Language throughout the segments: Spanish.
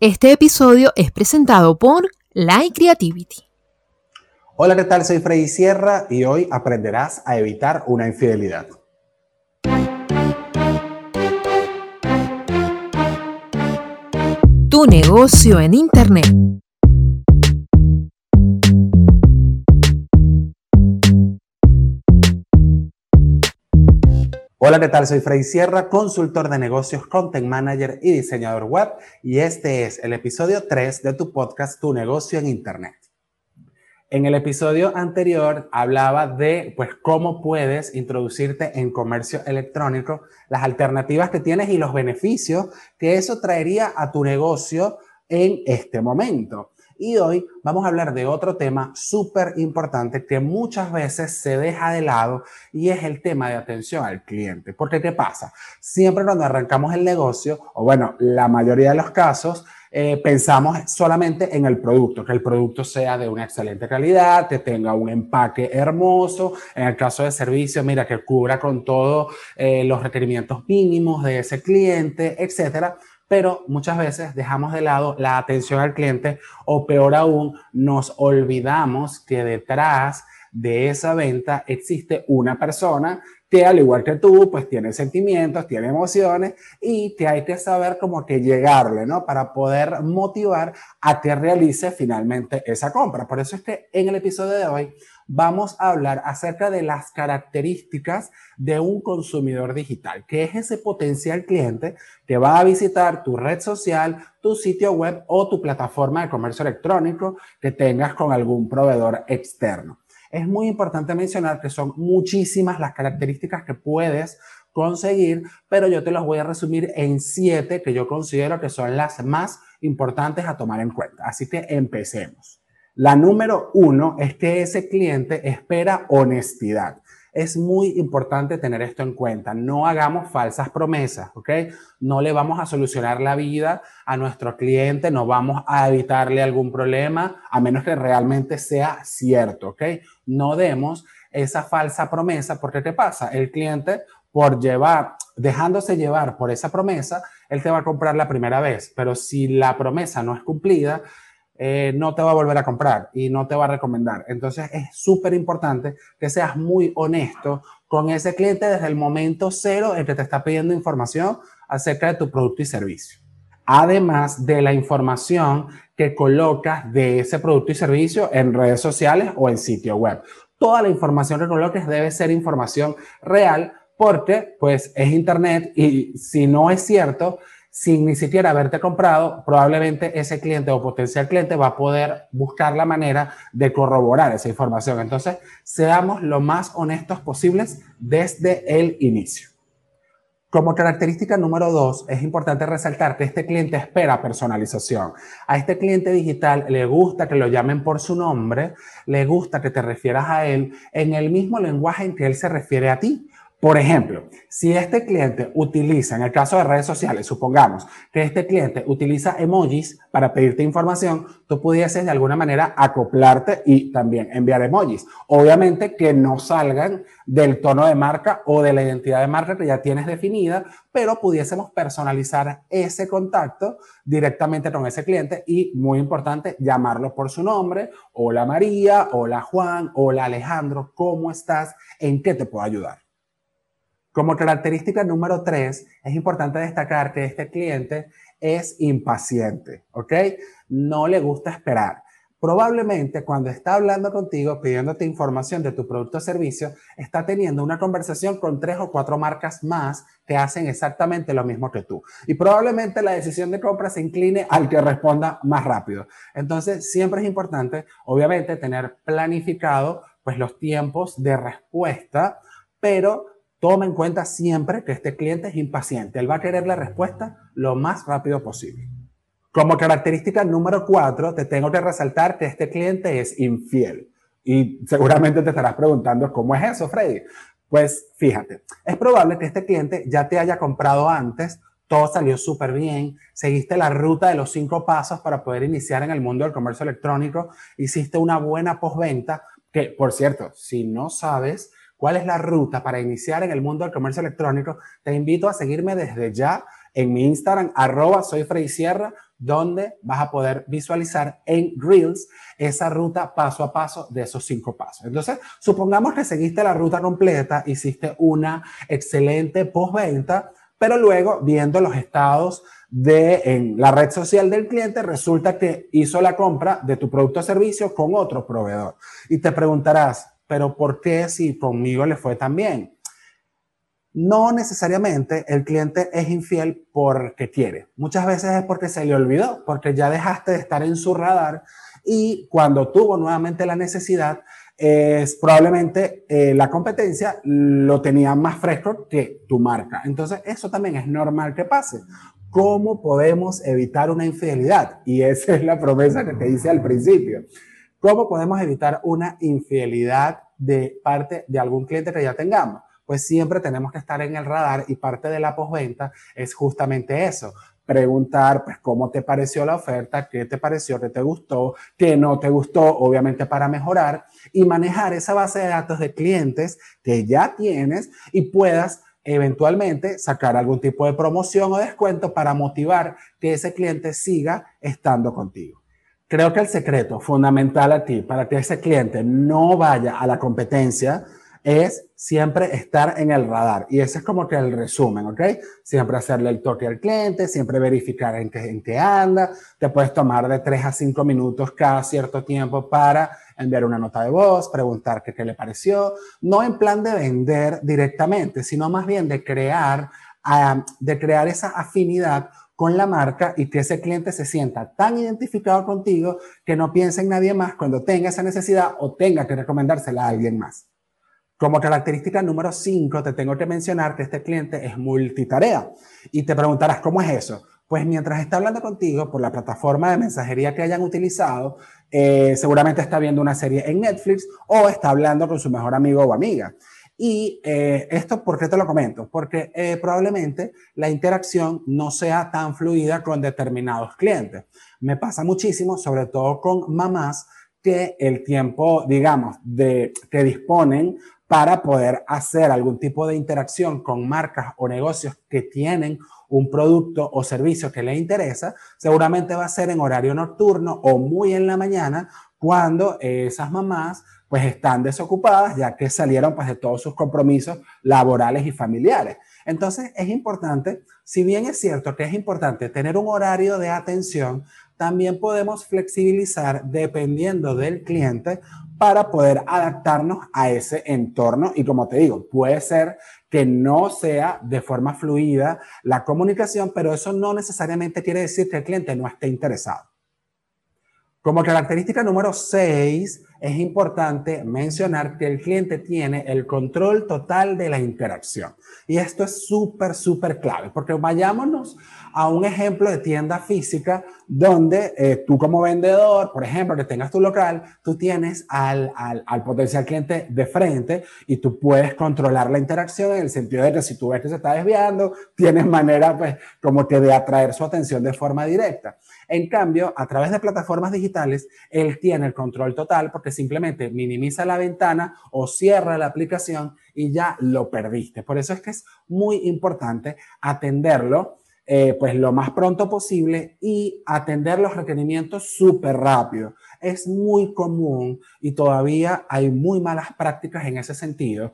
Este episodio es presentado por Light Creativity. Hola, ¿qué tal? Soy Freddy Sierra y hoy aprenderás a evitar una infidelidad. Tu negocio en Internet. Hola, ¿qué tal? Soy Freddy Sierra, consultor de negocios, content manager y diseñador web, y este es el episodio 3 de tu podcast Tu negocio en Internet. En el episodio anterior hablaba de pues cómo puedes introducirte en comercio electrónico, las alternativas que tienes y los beneficios que eso traería a tu negocio en este momento. Y hoy vamos a hablar de otro tema súper importante que muchas veces se deja de lado y es el tema de atención al cliente. Porque ¿qué pasa? Siempre cuando arrancamos el negocio, o bueno, la mayoría de los casos, eh, pensamos solamente en el producto, que el producto sea de una excelente calidad, que tenga un empaque hermoso, en el caso de servicio, mira, que cubra con todos eh, los requerimientos mínimos de ese cliente, etcétera pero muchas veces dejamos de lado la atención al cliente o peor aún, nos olvidamos que detrás de esa venta existe una persona que al igual que tú, pues tiene sentimientos, tiene emociones y que hay que saber como que llegarle, ¿no? Para poder motivar a que realice finalmente esa compra. Por eso es que en el episodio de hoy vamos a hablar acerca de las características de un consumidor digital, que es ese potencial cliente que va a visitar tu red social, tu sitio web o tu plataforma de comercio electrónico que tengas con algún proveedor externo. Es muy importante mencionar que son muchísimas las características que puedes conseguir, pero yo te las voy a resumir en siete que yo considero que son las más importantes a tomar en cuenta. Así que empecemos. La número uno es que ese cliente espera honestidad. Es muy importante tener esto en cuenta. No hagamos falsas promesas, ¿ok? No le vamos a solucionar la vida a nuestro cliente, no vamos a evitarle algún problema, a menos que realmente sea cierto, ¿ok? No demos esa falsa promesa, porque ¿qué pasa? El cliente, por llevar, dejándose llevar por esa promesa, él te va a comprar la primera vez, pero si la promesa no es cumplida, eh, no te va a volver a comprar y no te va a recomendar. Entonces es súper importante que seas muy honesto con ese cliente desde el momento cero en que te está pidiendo información acerca de tu producto y servicio. Además de la información que colocas de ese producto y servicio en redes sociales o en sitio web. Toda la información que coloques debe ser información real porque pues es internet y si no es cierto, sin ni siquiera haberte comprado, probablemente ese cliente o potencial cliente va a poder buscar la manera de corroborar esa información. Entonces, seamos lo más honestos posibles desde el inicio. Como característica número dos, es importante resaltar que este cliente espera personalización. A este cliente digital le gusta que lo llamen por su nombre, le gusta que te refieras a él en el mismo lenguaje en que él se refiere a ti. Por ejemplo, si este cliente utiliza, en el caso de redes sociales, supongamos que este cliente utiliza emojis para pedirte información, tú pudieses de alguna manera acoplarte y también enviar emojis. Obviamente que no salgan del tono de marca o de la identidad de marca que ya tienes definida, pero pudiésemos personalizar ese contacto directamente con ese cliente y, muy importante, llamarlo por su nombre. Hola María, hola Juan, hola Alejandro, ¿cómo estás? ¿En qué te puedo ayudar? Como característica número tres, es importante destacar que este cliente es impaciente, ¿ok? No le gusta esperar. Probablemente cuando está hablando contigo, pidiéndote información de tu producto o servicio, está teniendo una conversación con tres o cuatro marcas más que hacen exactamente lo mismo que tú. Y probablemente la decisión de compra se incline al que responda más rápido. Entonces, siempre es importante, obviamente, tener planificado pues los tiempos de respuesta, pero Toma en cuenta siempre que este cliente es impaciente. Él va a querer la respuesta lo más rápido posible. Como característica número cuatro, te tengo que resaltar que este cliente es infiel. Y seguramente te estarás preguntando, ¿cómo es eso, Freddy? Pues fíjate, es probable que este cliente ya te haya comprado antes, todo salió súper bien, seguiste la ruta de los cinco pasos para poder iniciar en el mundo del comercio electrónico, hiciste una buena postventa, que por cierto, si no sabes, cuál es la ruta para iniciar en el mundo del comercio electrónico, te invito a seguirme desde ya en mi Instagram, arroba soy Frey Sierra, donde vas a poder visualizar en Reels esa ruta paso a paso de esos cinco pasos. Entonces, supongamos que seguiste la ruta completa, hiciste una excelente postventa, pero luego viendo los estados de en la red social del cliente, resulta que hizo la compra de tu producto o servicio con otro proveedor. Y te preguntarás, pero ¿por qué si conmigo le fue tan bien? No necesariamente el cliente es infiel porque quiere. Muchas veces es porque se le olvidó, porque ya dejaste de estar en su radar y cuando tuvo nuevamente la necesidad, es probablemente eh, la competencia lo tenía más fresco que tu marca. Entonces, eso también es normal que pase. ¿Cómo podemos evitar una infidelidad? Y esa es la promesa que te hice al principio. ¿Cómo podemos evitar una infidelidad de parte de algún cliente que ya tengamos? Pues siempre tenemos que estar en el radar y parte de la postventa es justamente eso, preguntar, pues, cómo te pareció la oferta, qué te pareció, qué te gustó, qué no te gustó, obviamente para mejorar y manejar esa base de datos de clientes que ya tienes y puedas eventualmente sacar algún tipo de promoción o descuento para motivar que ese cliente siga estando contigo. Creo que el secreto fundamental aquí para que ese cliente no vaya a la competencia es siempre estar en el radar. Y ese es como que el resumen, ¿ok? Siempre hacerle el toque al cliente, siempre verificar en qué, en qué anda. Te puedes tomar de 3 a 5 minutos cada cierto tiempo para enviar una nota de voz, preguntar qué, qué le pareció. No en plan de vender directamente, sino más bien de crear, ah, de crear esa afinidad con la marca y que ese cliente se sienta tan identificado contigo que no piense en nadie más cuando tenga esa necesidad o tenga que recomendársela a alguien más. Como característica número 5, te tengo que mencionar que este cliente es multitarea. Y te preguntarás, ¿cómo es eso? Pues mientras está hablando contigo por la plataforma de mensajería que hayan utilizado, eh, seguramente está viendo una serie en Netflix o está hablando con su mejor amigo o amiga. Y eh, esto, ¿por qué te lo comento? Porque eh, probablemente la interacción no sea tan fluida con determinados clientes. Me pasa muchísimo, sobre todo con mamás, que el tiempo, digamos, de, que disponen para poder hacer algún tipo de interacción con marcas o negocios que tienen un producto o servicio que les interesa, seguramente va a ser en horario nocturno o muy en la mañana cuando esas mamás pues están desocupadas ya que salieron pues de todos sus compromisos laborales y familiares. Entonces es importante, si bien es cierto que es importante tener un horario de atención, también podemos flexibilizar dependiendo del cliente para poder adaptarnos a ese entorno. Y como te digo, puede ser que no sea de forma fluida la comunicación, pero eso no necesariamente quiere decir que el cliente no esté interesado. Como característica número 6, es importante mencionar que el cliente tiene el control total de la interacción. Y esto es súper, súper clave, porque vayámonos a un ejemplo de tienda física donde eh, tú como vendedor, por ejemplo, que tengas tu local, tú tienes al, al, al, potencial cliente de frente y tú puedes controlar la interacción en el sentido de que si tú ves que se está desviando, tienes manera pues como que de atraer su atención de forma directa. En cambio, a través de plataformas digitales, él tiene el control total porque simplemente minimiza la ventana o cierra la aplicación y ya lo perdiste. Por eso es que es muy importante atenderlo eh, pues lo más pronto posible y atender los requerimientos súper rápido. Es muy común y todavía hay muy malas prácticas en ese sentido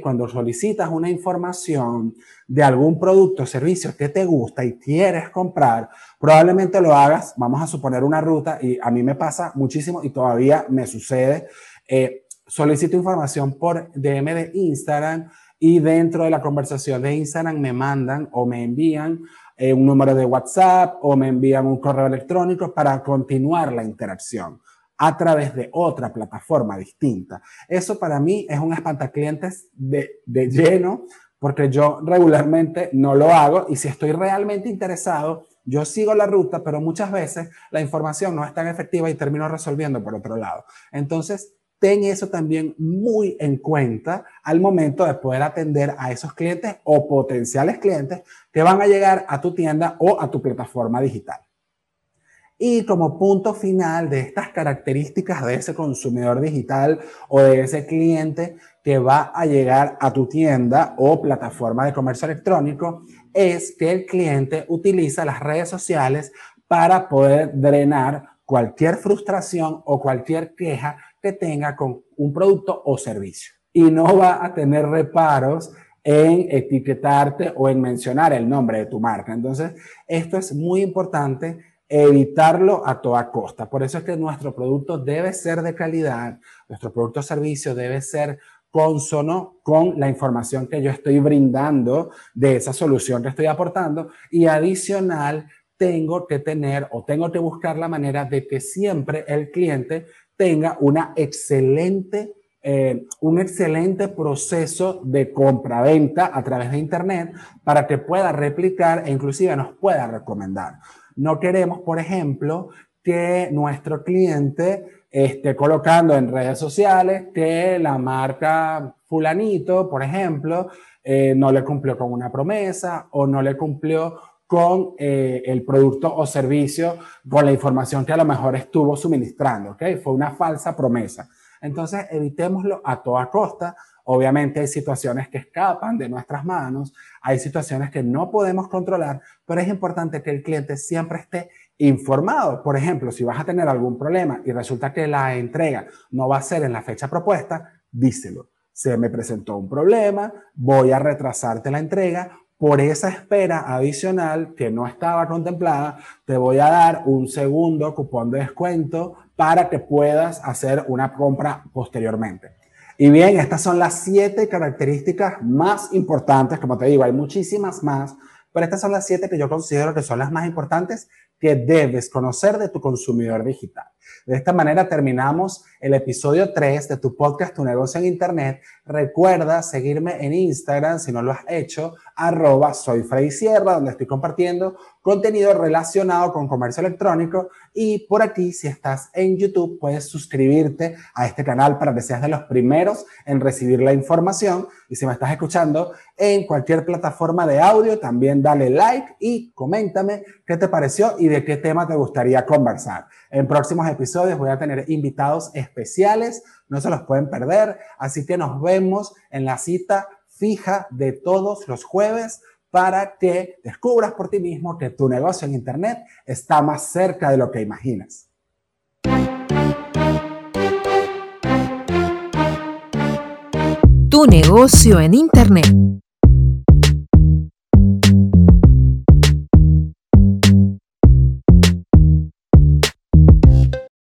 cuando solicitas una información de algún producto o servicio que te gusta y quieres comprar, probablemente lo hagas, vamos a suponer una ruta y a mí me pasa muchísimo y todavía me sucede. Eh, solicito información por DM de Instagram y dentro de la conversación de Instagram me mandan o me envían eh, un número de WhatsApp o me envían un correo electrónico para continuar la interacción a través de otra plataforma distinta. Eso para mí es un espantaclientes de, de lleno porque yo regularmente no lo hago y si estoy realmente interesado, yo sigo la ruta, pero muchas veces la información no es tan efectiva y termino resolviendo por otro lado. Entonces, ten eso también muy en cuenta al momento de poder atender a esos clientes o potenciales clientes que van a llegar a tu tienda o a tu plataforma digital. Y como punto final de estas características de ese consumidor digital o de ese cliente que va a llegar a tu tienda o plataforma de comercio electrónico, es que el cliente utiliza las redes sociales para poder drenar cualquier frustración o cualquier queja que tenga con un producto o servicio. Y no va a tener reparos en etiquetarte o en mencionar el nombre de tu marca. Entonces, esto es muy importante evitarlo a toda costa. Por eso es que nuestro producto debe ser de calidad, nuestro producto o servicio debe ser consono con la información que yo estoy brindando de esa solución que estoy aportando y adicional tengo que tener o tengo que buscar la manera de que siempre el cliente tenga una excelente, eh, un excelente proceso de compra-venta a través de Internet para que pueda replicar e inclusive nos pueda recomendar. No queremos, por ejemplo, que nuestro cliente esté colocando en redes sociales que la marca fulanito, por ejemplo, eh, no le cumplió con una promesa o no le cumplió con eh, el producto o servicio, con la información que a lo mejor estuvo suministrando, ¿ok? Fue una falsa promesa. Entonces, evitémoslo a toda costa. Obviamente hay situaciones que escapan de nuestras manos, hay situaciones que no podemos controlar, pero es importante que el cliente siempre esté informado. Por ejemplo, si vas a tener algún problema y resulta que la entrega no va a ser en la fecha propuesta, díselo. Se me presentó un problema, voy a retrasarte la entrega por esa espera adicional que no estaba contemplada, te voy a dar un segundo cupón de descuento para que puedas hacer una compra posteriormente. Y bien, estas son las siete características más importantes, como te digo, hay muchísimas más, pero estas son las siete que yo considero que son las más importantes que debes conocer de tu consumidor digital. De esta manera terminamos el episodio 3 de tu podcast Tu negocio en Internet. Recuerda seguirme en Instagram si no lo has hecho, arroba soy Freddy Sierra, donde estoy compartiendo contenido relacionado con comercio electrónico. Y por aquí, si estás en YouTube, puedes suscribirte a este canal para que seas de los primeros en recibir la información. Y si me estás escuchando en cualquier plataforma de audio, también dale like y coméntame qué te pareció y de qué tema te gustaría conversar. En próximos episodios voy a tener invitados especiales, no se los pueden perder, así que nos vemos en la cita fija de todos los jueves para que descubras por ti mismo que tu negocio en Internet está más cerca de lo que imaginas. Tu negocio en Internet.